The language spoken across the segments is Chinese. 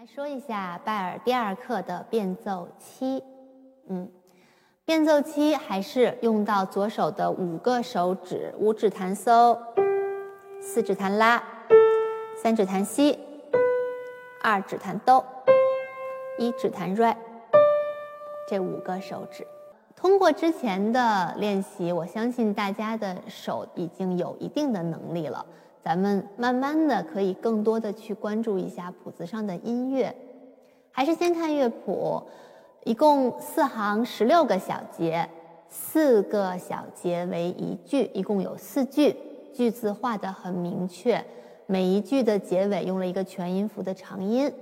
来说一下拜尔第二课的变奏七，嗯，变奏七还是用到左手的五个手指，五指弹嗦，四指弹拉，三指弹西，二指弹哆，一指弹瑞，这五个手指。通过之前的练习，我相信大家的手已经有一定的能力了。咱们慢慢的可以更多的去关注一下谱子上的音乐，还是先看乐谱，一共四行十六个小节，四个小节为一句，一共有四句，句子画的很明确，每一句的结尾用了一个全音符的长音。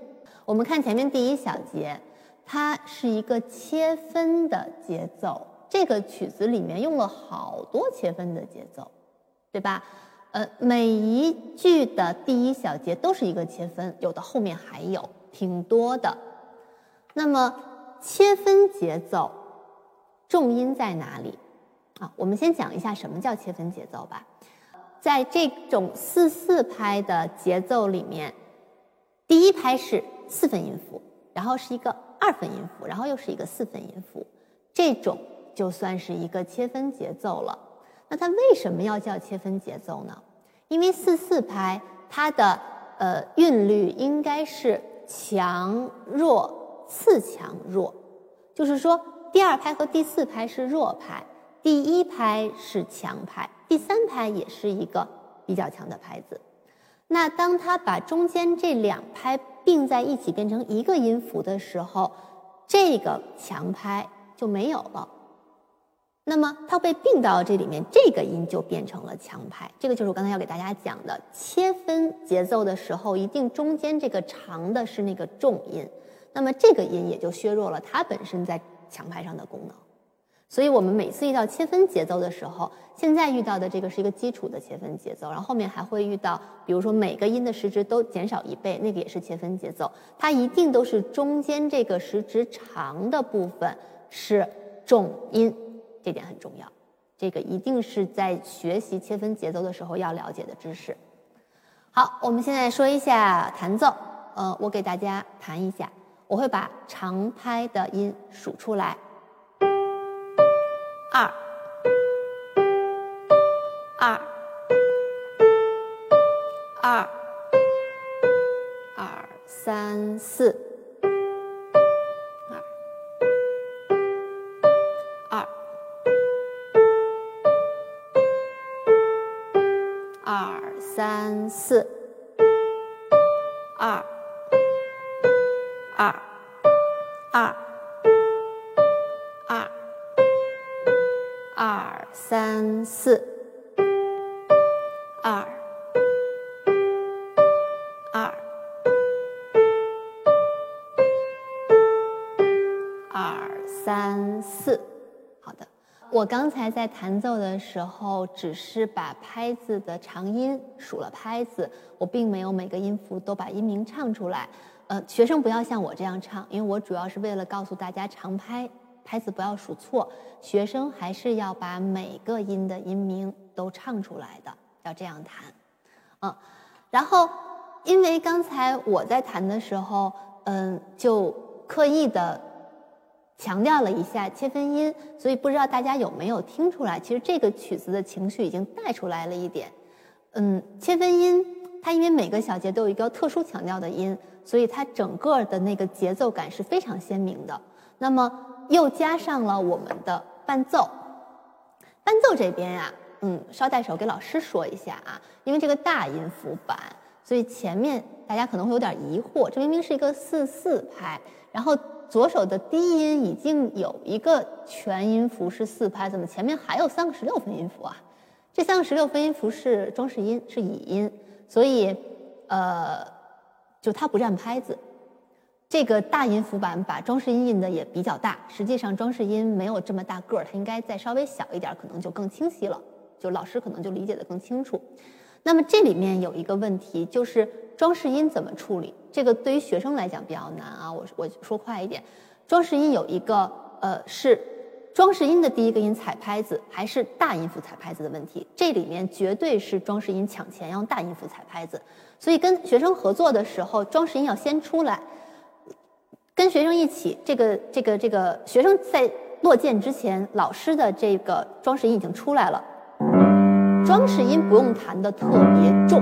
我们看前面第一小节，它是一个切分的节奏，这个曲子里面用了好多切分的节奏，对吧？呃，每一句的第一小节都是一个切分，有的后面还有挺多的。那么切分节奏重音在哪里啊？我们先讲一下什么叫切分节奏吧。在这种四四拍的节奏里面，第一拍是四分音符，然后是一个二分音符，然后又是一个四分音符，这种就算是一个切分节奏了。那它为什么要叫切分节奏呢？因为四四拍它的呃韵律应该是强弱次强弱，就是说第二拍和第四拍是弱拍，第一拍是强拍，第三拍也是一个比较强的拍子。那当它把中间这两拍并在一起变成一个音符的时候，这个强拍就没有了。那么它被并到这里面，这个音就变成了强拍。这个就是我刚才要给大家讲的，切分节奏的时候，一定中间这个长的是那个重音，那么这个音也就削弱了它本身在强拍上的功能。所以我们每次遇到切分节奏的时候，现在遇到的这个是一个基础的切分节奏，然后后面还会遇到，比如说每个音的时值都减少一倍，那个也是切分节奏，它一定都是中间这个时值长的部分是重音。这点很重要，这个一定是在学习切分节奏的时候要了解的知识。好，我们现在说一下弹奏。呃，我给大家弹一下，我会把长拍的音数出来：二、二、二、二、三、四。三四，二。二。二。二。二三四，二。二。二三四，好的。我刚才在弹奏的时候，只是把拍子的长音数了拍子，我并没有每个音符都把音名唱出来。呃，学生不要像我这样唱，因为我主要是为了告诉大家长拍拍子不要数错。学生还是要把每个音的音名都唱出来的，要这样弹。嗯，然后因为刚才我在弹的时候，嗯，就刻意的。强调了一下切分音，所以不知道大家有没有听出来？其实这个曲子的情绪已经带出来了一点。嗯，切分音它因为每个小节都有一个特殊强调的音，所以它整个的那个节奏感是非常鲜明的。那么又加上了我们的伴奏，伴奏这边呀，嗯，捎带手给老师说一下啊，因为这个大音符版，所以前面大家可能会有点疑惑，这明明是一个四四拍，然后。左手的低音已经有一个全音符是四拍，怎么前面还有三个十六分音符啊？这三个十六分音符是装饰音，是倚音，所以呃，就它不占拍子。这个大音符版把装饰音印的也比较大，实际上装饰音没有这么大个儿，它应该再稍微小一点，可能就更清晰了，就老师可能就理解的更清楚。那么这里面有一个问题，就是装饰音怎么处理？这个对于学生来讲比较难啊。我我说快一点，装饰音有一个呃是装饰音的第一个音踩拍子，还是大音符踩拍子的问题。这里面绝对是装饰音抢钱，要用大音符踩拍子。所以跟学生合作的时候，装饰音要先出来。跟学生一起，这个这个这个学生在落键之前，老师的这个装饰音已经出来了。装饰音不用弹的特别重，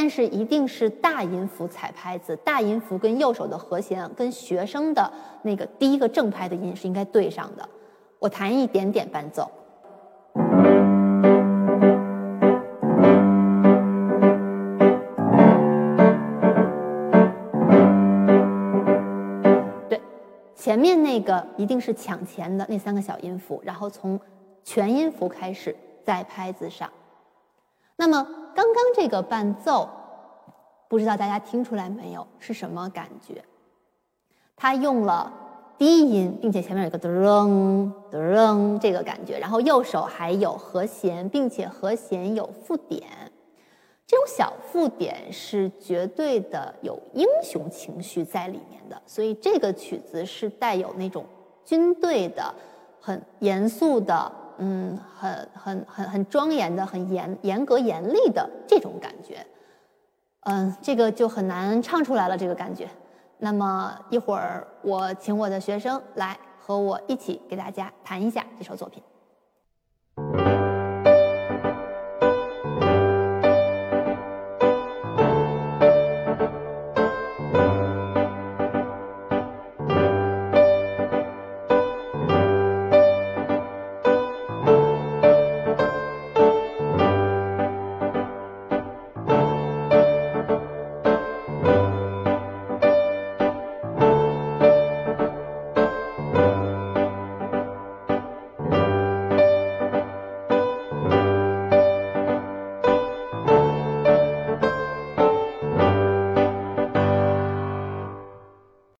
但是一定是大音符踩拍子，大音符跟右手的和弦跟学生的那个第一个正拍的音是应该对上的。我弹一点点伴奏。对，前面那个一定是抢前的那三个小音符，然后从全音符开始。在拍子上，那么刚刚这个伴奏，不知道大家听出来没有是什么感觉？它用了低音，并且前面有个噔噔这个感觉，然后右手还有和弦，并且和弦有附点，这种小附点是绝对的有英雄情绪在里面的，所以这个曲子是带有那种军队的、很严肃的。嗯，很很很很庄严的，很严严格严厉的这种感觉，嗯，这个就很难唱出来了，这个感觉。那么一会儿我请我的学生来和我一起给大家弹一下这首作品。